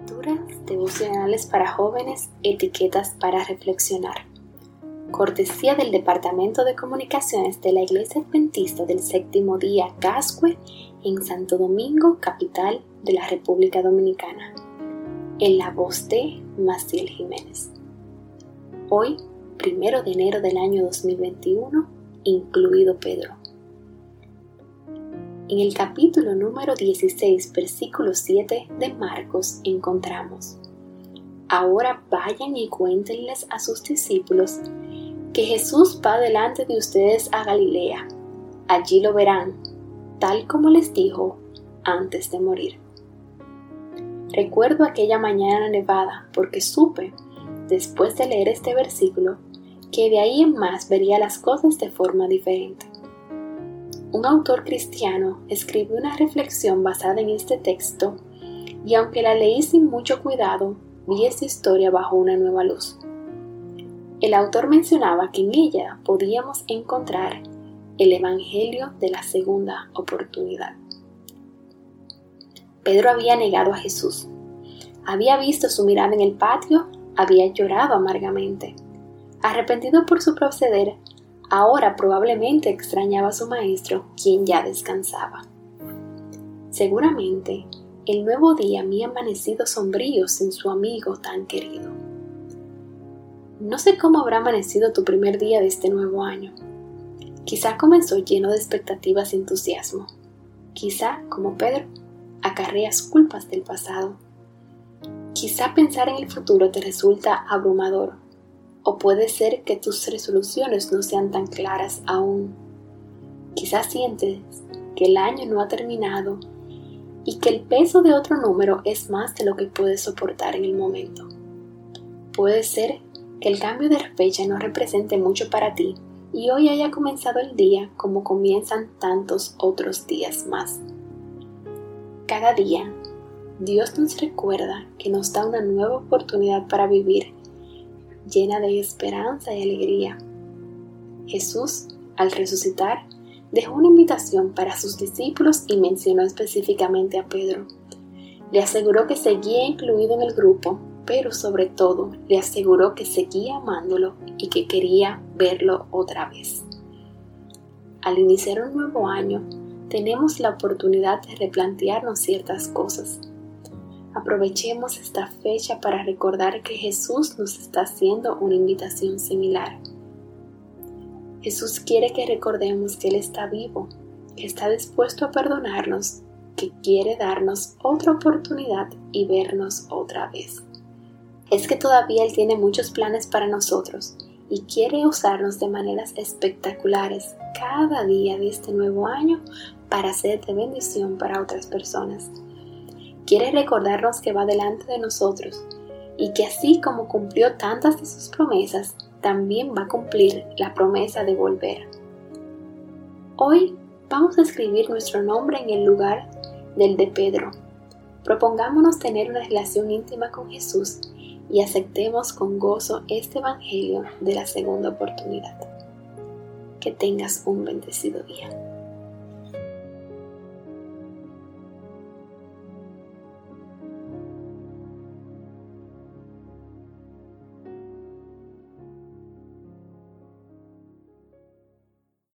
Lecturas devocionales para jóvenes, etiquetas para reflexionar. Cortesía del Departamento de Comunicaciones de la Iglesia Adventista del Séptimo Día Cascue en Santo Domingo, capital de la República Dominicana. En la voz de Maciel Jiménez. Hoy, primero de enero del año 2021, incluido Pedro. En el capítulo número 16, versículo 7 de Marcos encontramos, Ahora vayan y cuéntenles a sus discípulos que Jesús va delante de ustedes a Galilea. Allí lo verán, tal como les dijo antes de morir. Recuerdo aquella mañana nevada porque supe, después de leer este versículo, que de ahí en más vería las cosas de forma diferente. Un autor cristiano escribió una reflexión basada en este texto y aunque la leí sin mucho cuidado, vi esta historia bajo una nueva luz. El autor mencionaba que en ella podíamos encontrar el Evangelio de la segunda oportunidad. Pedro había negado a Jesús, había visto su mirada en el patio, había llorado amargamente. Arrepentido por su proceder, Ahora probablemente extrañaba a su maestro, quien ya descansaba. Seguramente, el nuevo día había amanecido sombrío sin su amigo tan querido. No sé cómo habrá amanecido tu primer día de este nuevo año. Quizá comenzó lleno de expectativas y entusiasmo. Quizá, como Pedro, acarreas culpas del pasado. Quizá pensar en el futuro te resulta abrumador o puede ser que tus resoluciones no sean tan claras aún. Quizás sientes que el año no ha terminado y que el peso de otro número es más de lo que puedes soportar en el momento. Puede ser que el cambio de fecha no represente mucho para ti y hoy haya comenzado el día como comienzan tantos otros días más. Cada día, Dios nos recuerda que nos da una nueva oportunidad para vivir llena de esperanza y alegría. Jesús, al resucitar, dejó una invitación para sus discípulos y mencionó específicamente a Pedro. Le aseguró que seguía incluido en el grupo, pero sobre todo le aseguró que seguía amándolo y que quería verlo otra vez. Al iniciar un nuevo año, tenemos la oportunidad de replantearnos ciertas cosas Aprovechemos esta fecha para recordar que Jesús nos está haciendo una invitación similar. Jesús quiere que recordemos que Él está vivo, que está dispuesto a perdonarnos, que quiere darnos otra oportunidad y vernos otra vez. Es que todavía Él tiene muchos planes para nosotros y quiere usarnos de maneras espectaculares cada día de este nuevo año para ser de bendición para otras personas quiere recordarnos que va delante de nosotros y que así como cumplió tantas de sus promesas, también va a cumplir la promesa de volver. Hoy vamos a escribir nuestro nombre en el lugar del de Pedro. Propongámonos tener una relación íntima con Jesús y aceptemos con gozo este Evangelio de la segunda oportunidad. Que tengas un bendecido día.